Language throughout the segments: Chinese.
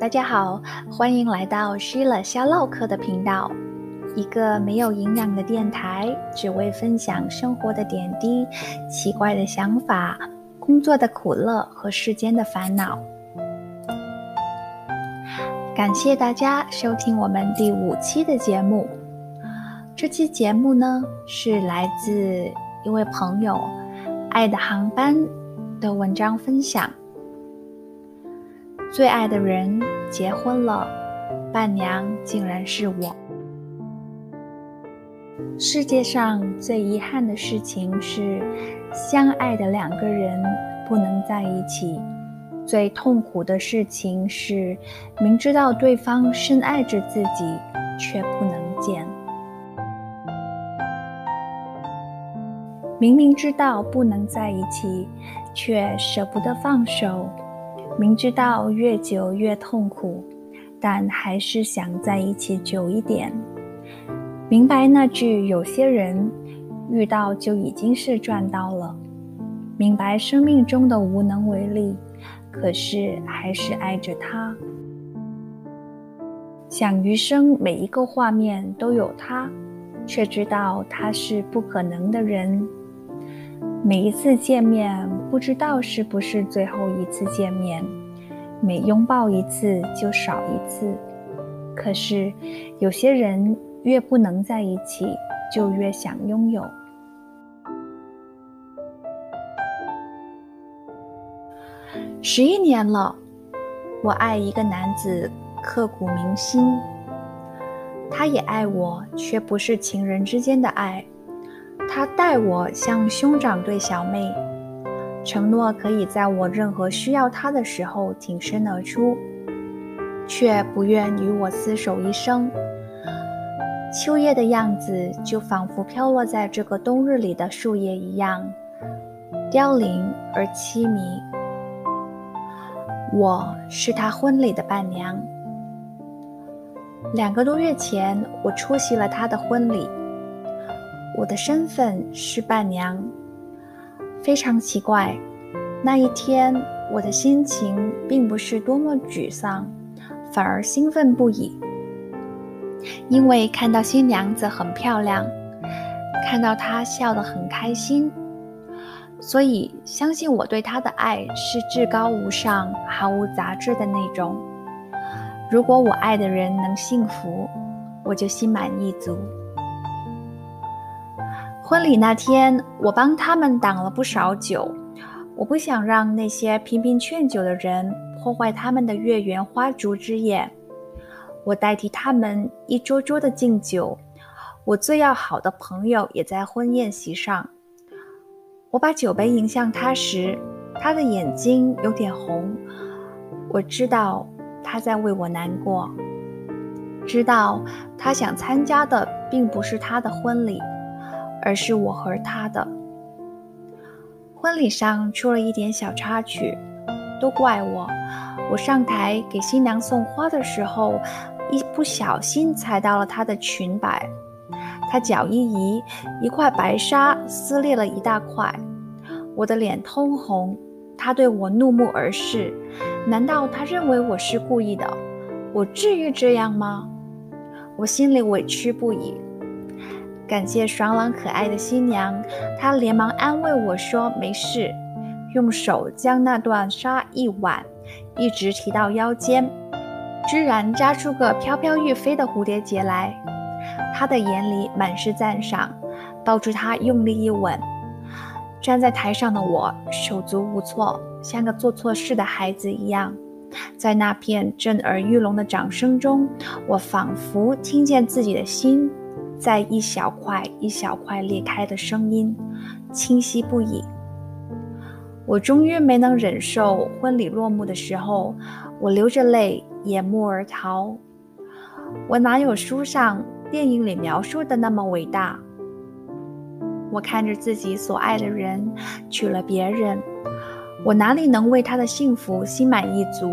大家好，欢迎来到虚了瞎唠嗑的频道，一个没有营养的电台，只为分享生活的点滴、奇怪的想法、工作的苦乐和世间的烦恼。感谢大家收听我们第五期的节目。这期节目呢，是来自一位朋友“爱的航班”的文章分享。最爱的人结婚了，伴娘竟然是我。世界上最遗憾的事情是，相爱的两个人不能在一起；最痛苦的事情是，明知道对方深爱着自己，却不能见。明明知道不能在一起，却舍不得放手。明知道越久越痛苦，但还是想在一起久一点。明白那句“有些人遇到就已经是赚到了”，明白生命中的无能为力，可是还是爱着他。想余生每一个画面都有他，却知道他是不可能的人。每一次见面，不知道是不是最后一次见面；每拥抱一次，就少一次。可是，有些人越不能在一起，就越想拥有。十一年了，我爱一个男子，刻骨铭心。他也爱我，却不是情人之间的爱。他待我像兄长对小妹，承诺可以在我任何需要他的时候挺身而出，却不愿与我厮守一生。秋叶的样子就仿佛飘落在这个冬日里的树叶一样，凋零而凄迷。我是他婚礼的伴娘。两个多月前，我出席了他的婚礼。我的身份是伴娘，非常奇怪。那一天，我的心情并不是多么沮丧，反而兴奋不已，因为看到新娘子很漂亮，看到她笑得很开心，所以相信我对她的爱是至高无上、毫无杂质的那种。如果我爱的人能幸福，我就心满意足。婚礼那天，我帮他们挡了不少酒。我不想让那些频频劝酒的人破坏他们的月圆花烛之夜。我代替他们一桌桌的敬酒。我最要好的朋友也在婚宴席上。我把酒杯迎向他时，他的眼睛有点红。我知道他在为我难过，知道他想参加的并不是他的婚礼。而是我和他的婚礼上出了一点小插曲，都怪我。我上台给新娘送花的时候，一不小心踩到了她的裙摆，她脚一移，一块白纱撕裂了一大块，我的脸通红。她对我怒目而视，难道她认为我是故意的？我至于这样吗？我心里委屈不已。感谢爽朗可爱的新娘，她连忙安慰我说：“没事。”用手将那段纱一挽，一直提到腰间，居然扎出个飘飘欲飞的蝴蝶结来。她的眼里满是赞赏，抱住她用力一吻。站在台上的我手足无措，像个做错事的孩子一样。在那片震耳欲聋的掌声中，我仿佛听见自己的心。在一小块一小块裂开的声音，清晰不已。我终于没能忍受婚礼落幕的时候，我流着泪掩目而逃。我哪有书上、电影里描述的那么伟大？我看着自己所爱的人娶了别人，我哪里能为他的幸福心满意足？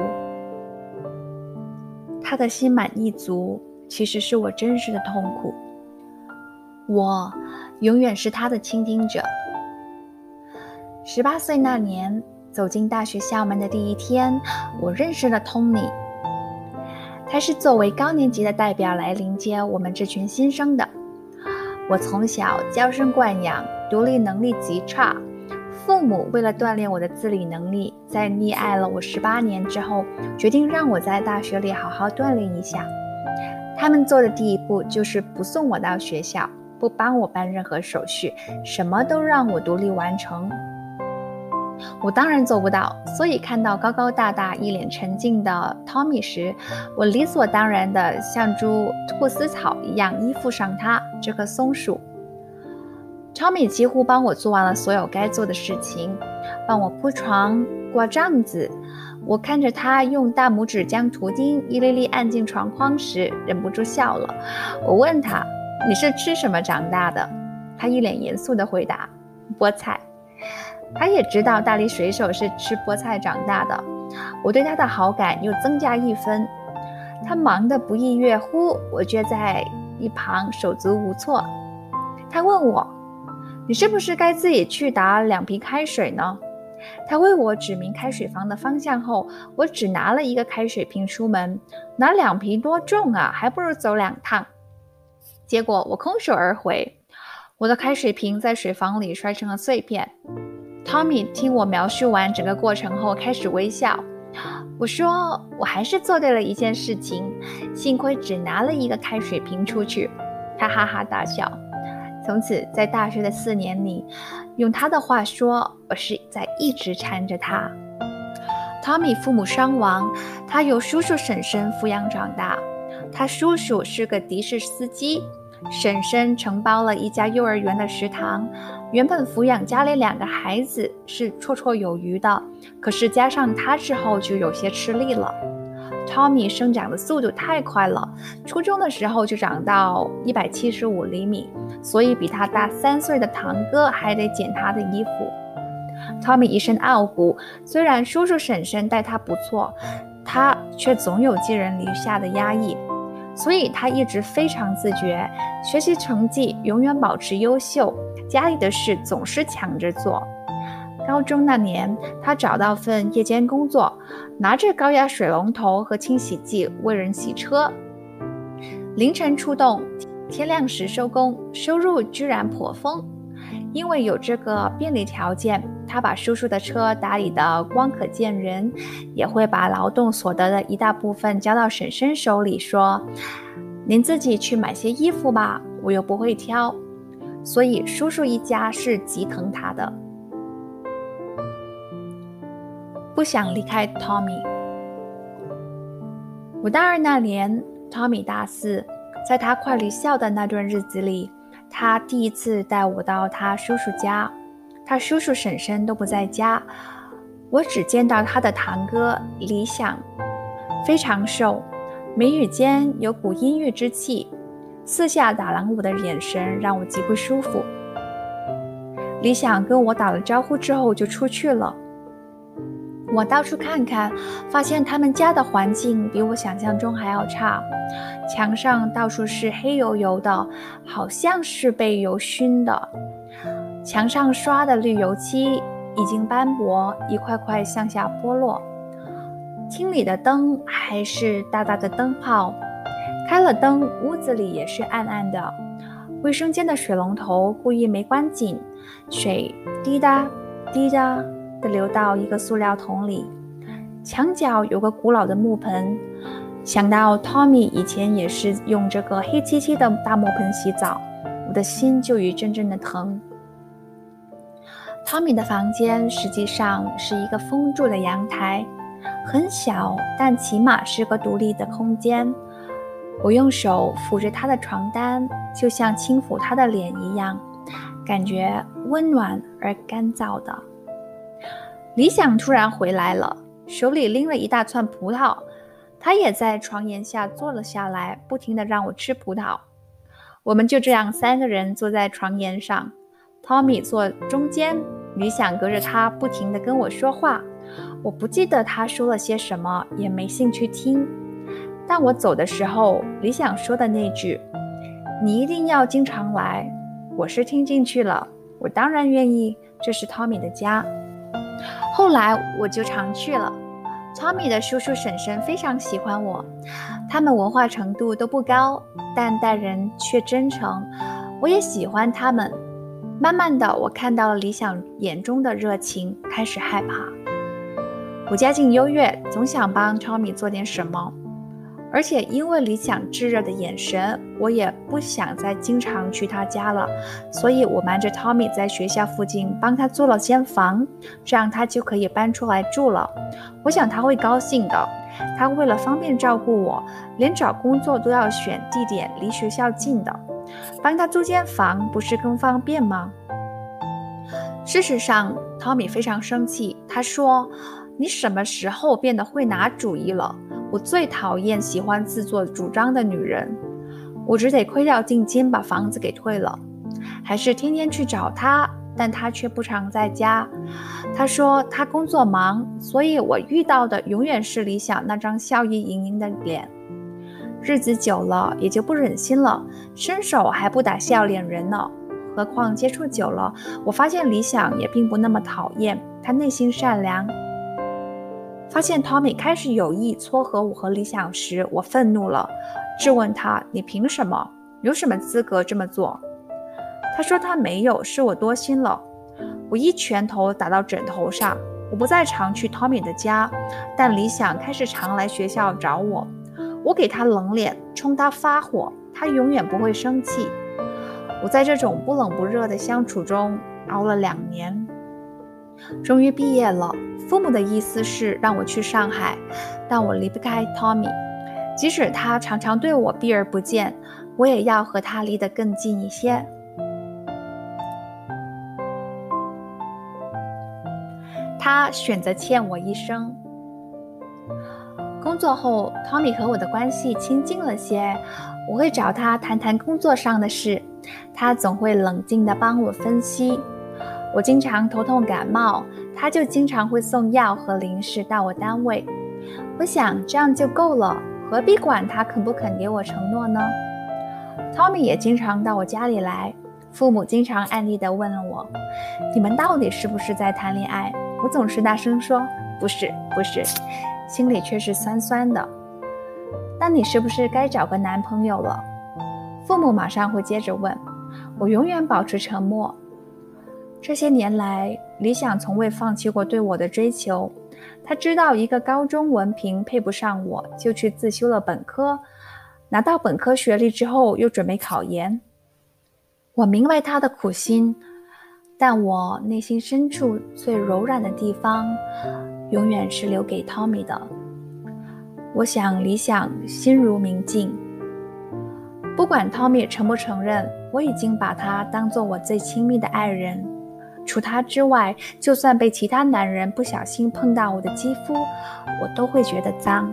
他的心满意足，其实是我真实的痛苦。我永远是他的倾听者。十八岁那年，走进大学校门的第一天，我认识了 Tony。他是作为高年级的代表来迎接我们这群新生的。我从小娇生惯养，独立能力极差。父母为了锻炼我的自理能力，在溺爱了我十八年之后，决定让我在大学里好好锻炼一下。他们做的第一步就是不送我到学校，不帮我办任何手续，什么都让我独立完成。我当然做不到，所以看到高高大大、一脸沉静的 Tommy 时，我理所当然的像株菟丝草一样依附上他这棵松树。Tommy 几乎帮我做完了所有该做的事情，帮我铺床、挂帐子。我看着他用大拇指将图钉一粒粒按进床框时，忍不住笑了。我问他：“你是吃什么长大的？”他一脸严肃地回答：“菠菜。”他也知道大力水手是吃菠菜长大的。我对他的好感又增加一分。他忙得不亦乐乎，我却在一旁手足无措。他问我。你是不是该自己去打两瓶开水呢？他为我指明开水房的方向后，我只拿了一个开水瓶出门，拿两瓶多重啊，还不如走两趟。结果我空手而回，我的开水瓶在水房里摔成了碎片。Tommy 听我描述完整个过程后开始微笑。我说我还是做对了一件事情，幸亏只拿了一个开水瓶出去。他哈哈大笑。从此，在大学的四年里，用他的话说，我是在一直缠着他。Tommy 父母双亡，他由叔叔婶婶抚养长大。他叔叔是个的士司机，婶婶承包了一家幼儿园的食堂，原本抚养家里两个孩子是绰绰有余的，可是加上他之后，就有些吃力了。Tommy 生长的速度太快了，初中的时候就长到一百七十五厘米，所以比他大三岁的堂哥还得捡他的衣服。Tommy 一身傲骨，虽然叔叔婶婶待他不错，他却总有寄人篱下的压抑，所以他一直非常自觉，学习成绩永远保持优秀，家里的事总是抢着做。高中那年，他找到份夜间工作，拿着高压水龙头和清洗剂为人洗车，凌晨出动，天亮时收工，收入居然颇丰。因为有这个便利条件，他把叔叔的车打理得光可见人，也会把劳动所得的一大部分交到婶婶手里，说：“您自己去买些衣服吧，我又不会挑。”所以叔叔一家是极疼他的。不想离开 Tommy。我大二那年，Tommy 大四，在他快离校的那段日子里，他第一次带我到他叔叔家。他叔叔婶婶都不在家，我只见到他的堂哥李想，非常瘦，眉宇间有股阴郁之气，四下打量我的眼神让我极不舒服。李想跟我打了招呼之后就出去了。我到处看看，发现他们家的环境比我想象中还要差，墙上到处是黑油油的，好像是被油熏的。墙上刷的绿油漆已经斑驳，一块块向下剥落。厅里的灯还是大大的灯泡，开了灯，屋子里也是暗暗的。卫生间的水龙头故意没关紧，水滴答滴答。的流到一个塑料桶里，墙角有个古老的木盆。想到 Tommy 以前也是用这个黑漆漆的大木盆洗澡，我的心就一阵阵的疼。汤米的房间实际上是一个封住的阳台，很小，但起码是个独立的空间。我用手抚着他的床单，就像轻抚他的脸一样，感觉温暖而干燥的。理想突然回来了，手里拎了一大串葡萄，他也在床沿下坐了下来，不停地让我吃葡萄。我们就这样三个人坐在床沿上汤米坐中间，理想隔着他不停地跟我说话。我不记得他说了些什么，也没兴趣听。但我走的时候，理想说的那句“你一定要经常来”，我是听进去了。我当然愿意，这是 Tommy 的家。后来我就常去了。Tommy 的叔叔婶婶非常喜欢我，他们文化程度都不高，但待人却真诚。我也喜欢他们。慢慢的，我看到了理想眼中的热情，开始害怕。我家境优越，总想帮 Tommy 做点什么。而且因为理想炙热的眼神，我也不想再经常去他家了，所以我瞒着 Tommy 在学校附近帮他租了间房，这样他就可以搬出来住了。我想他会高兴的。他为了方便照顾我，连找工作都要选地点离学校近的，帮他租间房不是更方便吗？事实上，Tommy 非常生气，他说：“你什么时候变得会拿主意了？”我最讨厌喜欢自作主张的女人，我只得亏掉定金把房子给退了，还是天天去找他，但他却不常在家。他说他工作忙，所以我遇到的永远是理想那张笑意盈盈的脸。日子久了也就不忍心了，伸手还不打笑脸人呢。何况接触久了，我发现理想也并不那么讨厌，他内心善良。发现 Tommy 开始有意撮合我和理想时，我愤怒了，质问他：“你凭什么？有什么资格这么做？”他说：“他没有，是我多心了。”我一拳头打到枕头上。我不再常去 Tommy 的家，但理想开始常来学校找我。我给他冷脸，冲他发火，他永远不会生气。我在这种不冷不热的相处中熬了两年，终于毕业了。父母的意思是让我去上海，但我离不开 Tommy，即使他常常对我避而不见，我也要和他离得更近一些。他选择欠我一生。工作后，Tommy 和我的关系亲近了些，我会找他谈谈工作上的事，他总会冷静地帮我分析。我经常头痛感冒。他就经常会送药和零食到我单位，我想这样就够了，何必管他肯不肯给我承诺呢？Tommy 也经常到我家里来，父母经常暗地的问了我：“你们到底是不是在谈恋爱？”我总是大声说：“不是，不是”，心里却是酸酸的。那你是不是该找个男朋友了？父母马上会接着问，我永远保持沉默。这些年来，理想从未放弃过对我的追求。他知道一个高中文凭配不上我，就去自修了本科。拿到本科学历之后，又准备考研。我明白他的苦心，但我内心深处最柔软的地方，永远是留给 Tommy 的。我想，理想心如明镜。不管 Tommy 承不承认，我已经把他当做我最亲密的爱人。除他之外，就算被其他男人不小心碰到我的肌肤，我都会觉得脏。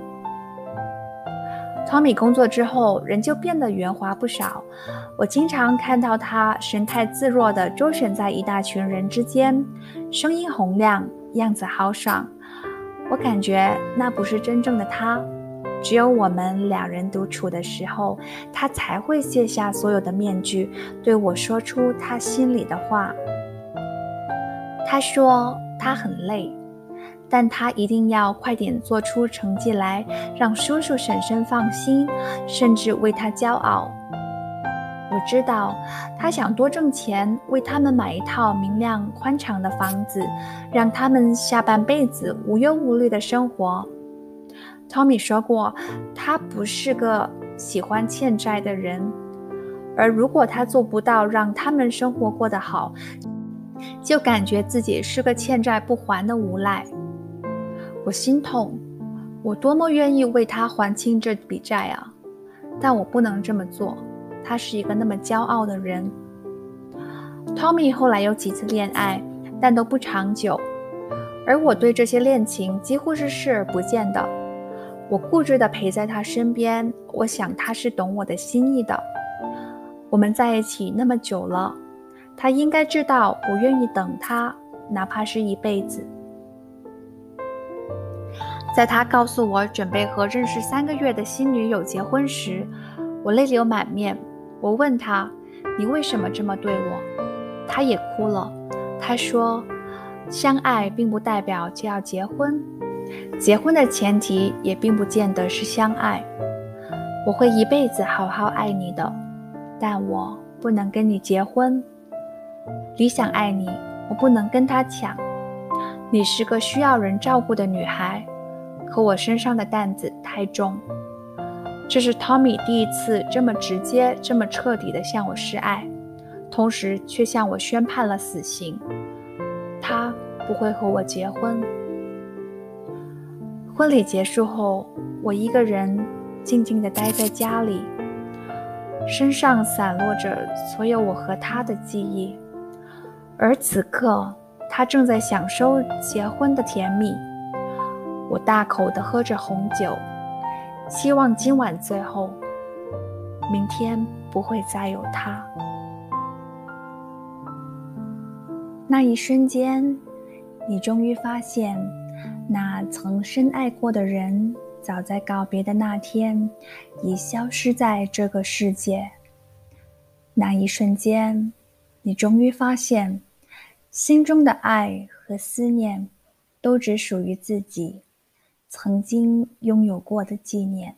Tommy 工作之后，人就变得圆滑不少。我经常看到他神态自若地周旋在一大群人之间，声音洪亮，样子豪爽。我感觉那不是真正的他，只有我们两人独处的时候，他才会卸下所有的面具，对我说出他心里的话。他说他很累，但他一定要快点做出成绩来，让叔叔婶婶放心，甚至为他骄傲。我知道他想多挣钱，为他们买一套明亮宽敞的房子，让他们下半辈子无忧无虑的生活。Tommy 说过，他不是个喜欢欠债的人，而如果他做不到让他们生活过得好，就感觉自己是个欠债不还的无赖，我心痛，我多么愿意为他还清这笔债啊！但我不能这么做，他是一个那么骄傲的人。Tommy 后来有几次恋爱，但都不长久，而我对这些恋情几乎是视而不见的。我固执地陪在他身边，我想他是懂我的心意的。我们在一起那么久了。他应该知道我愿意等他，哪怕是一辈子。在他告诉我准备和认识三个月的新女友结婚时，我泪流满面。我问他：“你为什么这么对我？”他也哭了。他说：“相爱并不代表就要结婚。”结婚的前提也并不见得是相爱。我会一辈子好好爱你的，但我不能跟你结婚。理想爱你，我不能跟他抢。你是个需要人照顾的女孩，可我身上的担子太重。这是 Tommy 第一次这么直接、这么彻底地向我示爱，同时却向我宣判了死刑。他不会和我结婚。婚礼结束后，我一个人静静地待在家里，身上散落着所有我和他的记忆，而此刻。他正在享受结婚的甜蜜，我大口地喝着红酒，希望今晚最后，明天不会再有他。那一瞬间，你终于发现，那曾深爱过的人，早在告别的那天，已消失在这个世界。那一瞬间，你终于发现。心中的爱和思念，都只属于自己曾经拥有过的纪念。